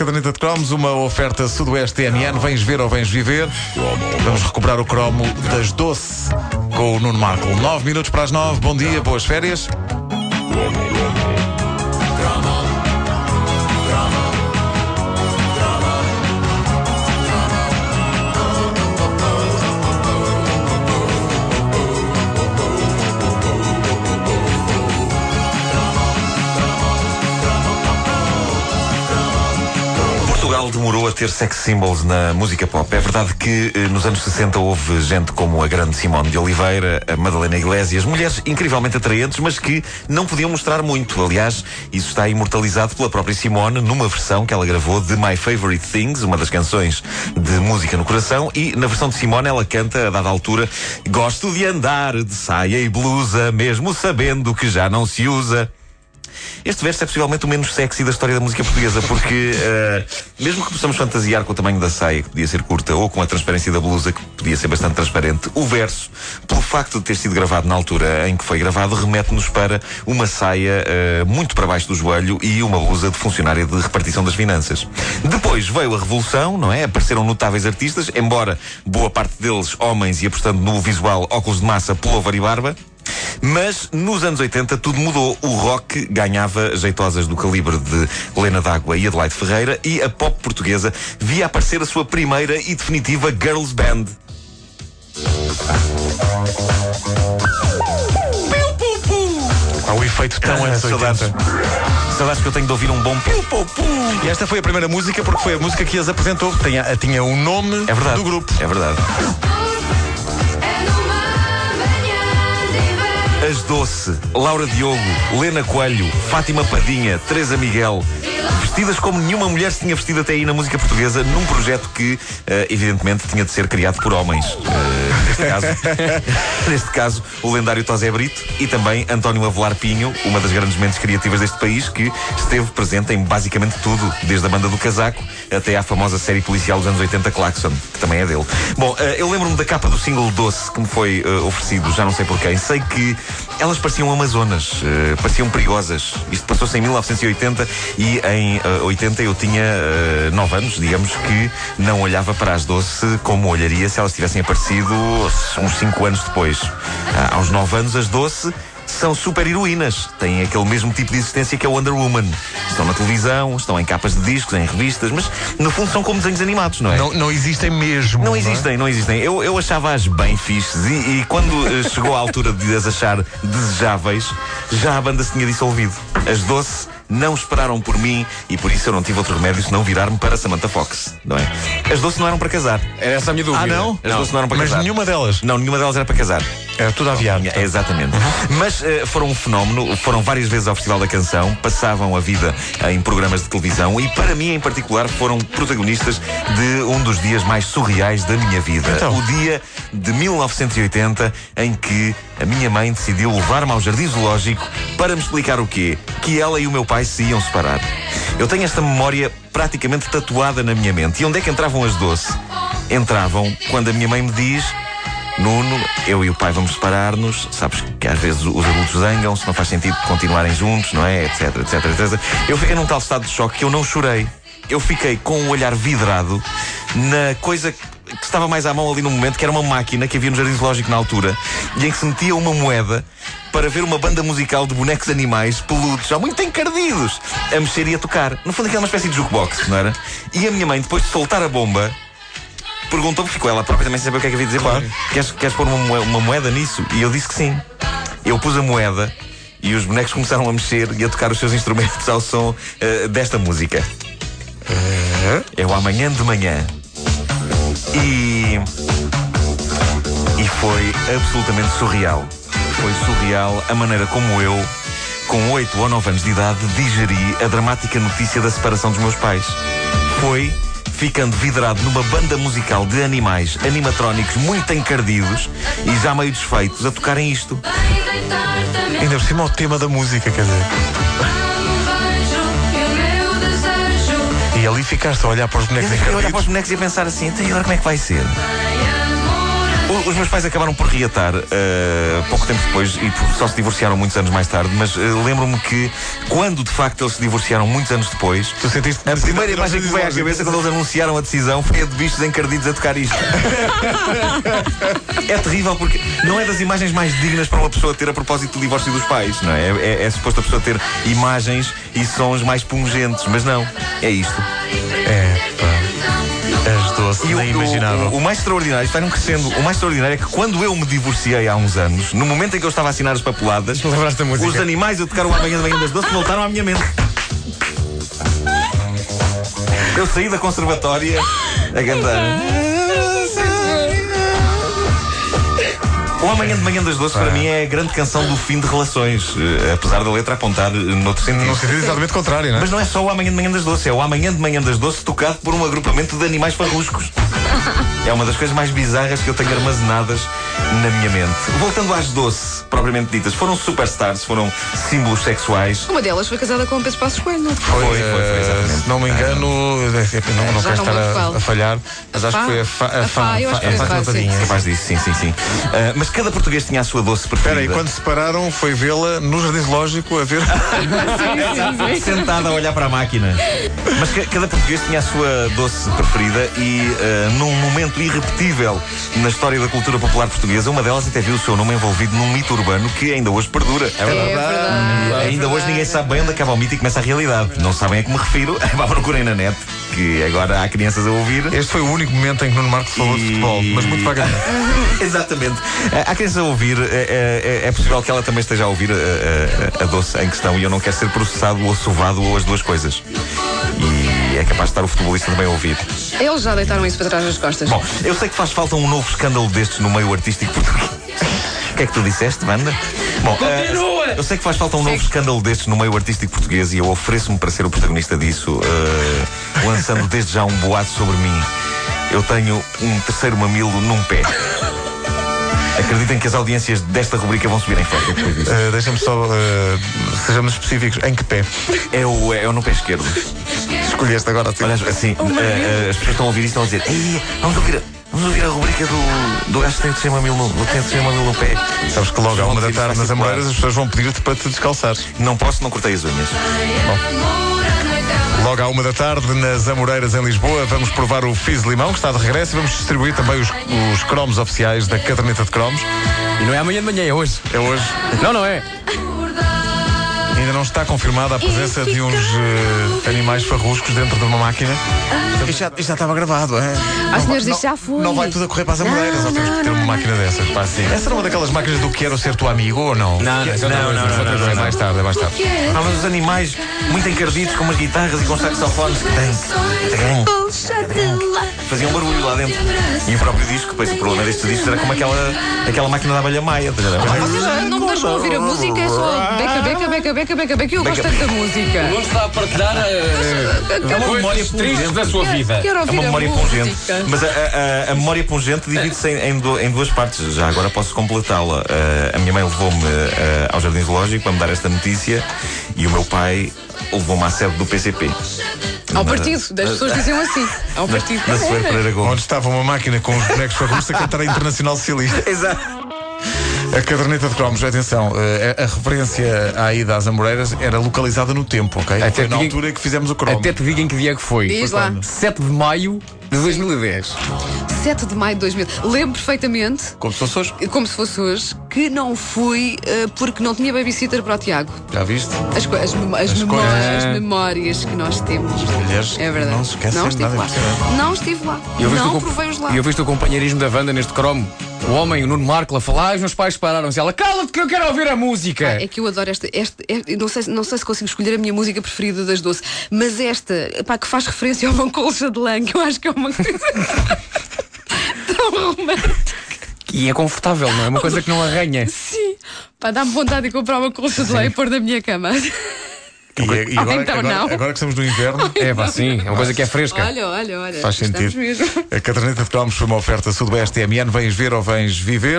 caderneta de cromos, uma oferta Sudoeste TMN. Vens ver ou vens viver? Vamos recuperar o cromo das Doce com o Nuno Marco. 9 minutos para as 9. Bom dia, boas férias. Ter sex symbols na música pop. É verdade que eh, nos anos 60 houve gente como a grande Simone de Oliveira, a Madalena Iglesias, mulheres incrivelmente atraentes, mas que não podiam mostrar muito. Aliás, isso está imortalizado pela própria Simone numa versão que ela gravou de My Favorite Things, uma das canções de música no coração, e na versão de Simone ela canta, a dada altura, Gosto de andar de saia e blusa, mesmo sabendo que já não se usa. Este verso é possivelmente o menos sexy da história da música portuguesa, porque uh, mesmo que possamos fantasiar com o tamanho da saia, que podia ser curta, ou com a transparência da blusa, que podia ser bastante transparente, o verso, pelo facto de ter sido gravado na altura em que foi gravado, remete-nos para uma saia uh, muito para baixo do joelho e uma blusa de funcionária de repartição das finanças. Depois veio a Revolução, não é? Apareceram notáveis artistas, embora boa parte deles homens e apostando no visual óculos de massa, pullover e barba. Mas nos anos 80 tudo mudou. O rock ganhava jeitosas do calibre de Lena D'Água e Adelaide Ferreira e a pop portuguesa via aparecer a sua primeira e definitiva girls band. Há o efeito tão Ah, anos 80. saudades. Saudades que eu tenho de ouvir um bom piu, pu, pu. E esta foi a primeira música porque foi a música que as apresentou. Tinha, tinha o nome É verdade. do grupo. É verdade. As Doce, Laura Diogo, Lena Coelho, Fátima Padinha, Teresa Miguel, vestidas como nenhuma mulher se tinha vestido até aí na música portuguesa, num projeto que, eh, evidentemente, tinha de ser criado por homens. Neste caso, neste caso, o lendário Tosé Brito e também António Avelar Pinho, uma das grandes mentes criativas deste país, que esteve presente em basicamente tudo, desde a banda do casaco até à famosa série policial dos anos 80, Claxon, que também é dele. Bom, eh, eu lembro-me da capa do single Doce que me foi eh, oferecido, já não sei por quem. Sei que elas pareciam amazonas, eh, pareciam perigosas. Isto passou-se em 1980 e em eh, 80 eu tinha 9 anos, digamos que não olhava para as Doce como olharia se elas tivessem aparecido uns 5 anos depois. Ah, aos 9 anos, as Doce são super heroínas. Têm aquele mesmo tipo de existência que a Wonder Woman. Estão na televisão, estão em capas de discos, em revistas, mas no fundo são como desenhos animados, não é? Não, não existem mesmo. Não é? existem, não existem. Eu, eu achava-as bem fixes e, e quando eh, chegou a altura de as achar desejáveis, já a banda se tinha dissolvido. As Doce não esperaram por mim e por isso eu não tive outro remédio senão virar-me para Samantha Fox, não é? As Doce não eram para casar. Era essa a minha dúvida. Ah, não? As Doce não eram para Mas casar. nenhuma delas. Não, nenhuma delas era para casar. Era tudo aviado. É, exatamente. Mas eh, foram um fenómeno, foram várias vezes ao Festival da Canção, passavam a vida em programas de televisão e, para mim em particular, foram protagonistas de um dos dias mais surreais da minha vida. Então? O dia de 1980 em que a minha mãe decidiu levar-me ao Jardim Zoológico para me explicar o quê? Que ela e o meu pai se iam separar. Eu tenho esta memória praticamente tatuada na minha mente. E onde é que entravam as doce? Entravam quando a minha mãe me diz Nuno, eu e o pai vamos separar-nos. Sabes que às vezes os adultos zangam, se não faz sentido continuarem juntos, não é? Etc, etc, etc. Eu fiquei num tal estado de choque que eu não chorei. Eu fiquei com o olhar vidrado na coisa que estava mais à mão ali no momento, que era uma máquina que havia no Jardim Zoológico na altura, e em que se metia uma moeda para ver uma banda musical de bonecos animais peludos, já muito encardidos, a mexer e a tocar. No fundo, aquela é uma espécie de jukebox, não era? E a minha mãe, depois de soltar a bomba, perguntou, porque ficou ela própria também sem saber o que é que havia de dizer. Claro. Queres, queres pôr uma, uma moeda nisso? E eu disse que sim. Eu pus a moeda e os bonecos começaram a mexer e a tocar os seus instrumentos ao som eh, desta música. É o amanhã de manhã. E. E foi absolutamente surreal. Foi surreal a maneira como eu, com 8 ou 9 anos de idade, digeri a dramática notícia da separação dos meus pais. Foi ficando vidrado numa banda musical de animais animatrónicos muito encardidos e já meio desfeitos a tocarem isto. Ainda por cima o tema da música, quer dizer. e ali ficaste a olhar para os Eu bonecos fiquei a olhar para encardidos. os bonecos e a pensar assim, então e agora como é que vai ser? Os meus pais acabaram por reatar eh, pouco tempo depois e só se divorciaram muitos anos mais tarde, mas eh, lembro-me que quando de facto eles se divorciaram muitos anos depois, Tu sentiste a primeira imagem que veio à cabeça quando eles anunciaram a decisão foi a de bichos encardidos a tocar isto. é terrível porque não é das imagens mais dignas para uma pessoa ter a propósito do divórcio dos pais, não é? É, é, é suposto a pessoa ter imagens e sons mais pungentes, mas não, é isto. As doces, E nem o- imaginava. o- o mais extraordinário, vai num crescendo, o mais extraordinário é que quando eu me divorciei há uns anos, no momento em que eu estava a assinar as papeladas, os animais a tocar o amanhã de manhã das doces voltaram à minha mente. Eu saí da conservatória a cantar. O Amanhã de Manhã das Doces para mim é a grande canção do fim de relações, eh, apesar da letra apontar eh, noutro sentido. No sentido exatamente contrário, não é? Mas não é só o Amanhã de Manhã das Doces, é o Amanhã de Manhã das Doces tocado por um agrupamento de animais farruscos. É uma das coisas mais bizarras que eu tenho armazenadas na minha mente. Voltando às doce, propriamente ditas, foram superstars, foram símbolos sexuais. Uma delas foi casada com o Pedro Passos Coelho, não foi? Foi, foi, foi, Eh, exatamente. Se não me engano, eh, não, não Já quero não estar a, a falhar, mas acho que foi a, fa, A Fá, eu acho que foi a Fá, sim. Padinha. Capaz disso, sim, sim, sim. Ah, mas cada português tinha a sua doce preferida. Espera aí, quando se separaram, foi vê-la no Jardim Zoológico a ver. sentada a olhar para a máquina. Mas ca- cada português tinha a sua doce preferida e eh, num momento irrepetível na história da cultura popular portuguesa, uma delas até viu o seu nome envolvido num mito urbano que ainda hoje perdura. É verdade. Ainda hoje ninguém sabe bem onde acaba o mito e começa a realidade. Não sabem a que me refiro? Vá procurem na net, que agora há crianças a ouvir. Este foi o único momento em que Nuno Marcos falou de E- futebol, mas muito vagamente. Exatamente. Eh, Há crianças a ouvir, é, é- é possível que ela também esteja a ouvir a, a- a doce em questão e eu não quero ser processado ou assovado ou as duas coisas. É capaz de estar o futebolista também a ouvir. Eles já deitaram isso para trás das costas. Bom, eu sei que faz falta um novo escândalo destes no meio artístico português. O que é que tu disseste, banda? Bom, eh, eu sei que faz falta um novo escândalo destes no meio artístico português e eu ofereço-me para ser o protagonista disso, eh, lançando desde já um boato sobre mim. Eu tenho um terceiro mamilo num pé. Acreditem que as audiências desta rubrica vão subir em depois disso. Eh, Deixa-me só, eh, sejamos específicos, em que pé? É o, é o no pé esquerdo. Escolheste agora assim. Olha, assim, eh, as pessoas estão a ouvir isto e estão a dizer: "Ei, vamos ouvir, a- vamos ouvir a rubrica do, do gajo que tem de no, tem de ser mamilo no pé. Sabes que logo à uma da tarde nas. Amoreiras as pessoas vão pedir-te para te descalçares. Não posso, não cortei as unhas. Logo à uma da tarde nas Amoreiras em Lisboa vamos provar o Fizz Limão que está de regresso e vamos distribuir também os, os cromos oficiais da caderneta de cromos. E não é amanhã de manhã, é hoje. É hoje. Não, não é. Ainda não está confirmada a presença de uns eh, animais farruscos dentro de uma máquina. Isto já, isto já estava gravado, é? Ah, senhores, isto já foi. Não vai tudo a correr para as Amoreiras, ou temos que ter uma máquina dessas. Pá, sim. Essa era uma daquelas máquinas do Quero Ser Tu Amigo ou não? Não, não, é outra coisa, isso é É mais tarde, é mais tarde. Ah, mas os animais muito encardidos com umas guitarras e com saxofones que têm. Faziam barulho lá dentro. E o próprio disco, pois o problema destes discos era como aquela, aquela máquina da abelha maia. a? Vocês não me deixam ouvir a música, é só beca, beca, beca, beca, beca, beca. Eu gosto tanto da música. Não está a partilhar É uma memória coisas tristes pungente. da sua vida. Quero É ouvir uma a memória pungente. Mas a, a- a- a memória pungente divide-se em, em du- em duas partes. Já agora posso completá-la. Eh, a minha mãe levou-me eh, ao Jardim Zoológico para me dar esta notícia e o meu pai levou-me à sede do PCP. Ao partido, das pessoas diziam assim. Ao partido. Na Pereira Gomes. Onde estava uma máquina com os bonecos farruscos a cantar a Internacional Socialista. Exato. A caderneta de cromos, atenção, eh, a, a referência à ida às Amoreiras era localizada no tempo, ok? Até Foi na diga- altura em que fizemos o cromo. Até te digo em que dia que foi. Diz lá. 7 de maio de 2010. 7 de maio de 2000. Lembro perfeitamente, Como se fosse hoje. como se fosse hoje, que não fui eh, porque não tinha babysitter para o Tiago. Já viste? As, as, as As memórias, memórias que nós temos. mulheres é verdade. não se esquecem não de estive nada, lá. é. Não estive lá. E eu não o comp- provei os lá. E eu vi o companheirismo da Wanda neste cromo. O homem, o Nuno Marco, a falar, "Ai, os meus pais pararam-se. Ela, cala-te que eu quero ouvir a música. É que eu adoro esta. esta, esta- não, sei, não sei se consigo escolher a minha música preferida das doce, mas esta, pá, que faz referência a uma colcha de lã, que eu acho que é uma coisa tão romântica. E é confortável, não é? Uma coisa que não arranha. Sim. Pá, dá-me vontade de comprar uma colcha de lã e pôr na minha cama. E, e agora, Então agora, não. agora que estamos no inverno, É, pá, sim. É uma coisa que é fresca. Olha, olha, olha. faz sentido. mesmo. A caderneta de cromos foi uma oferta Sudoeste TMN. Vens ver ou vens viver?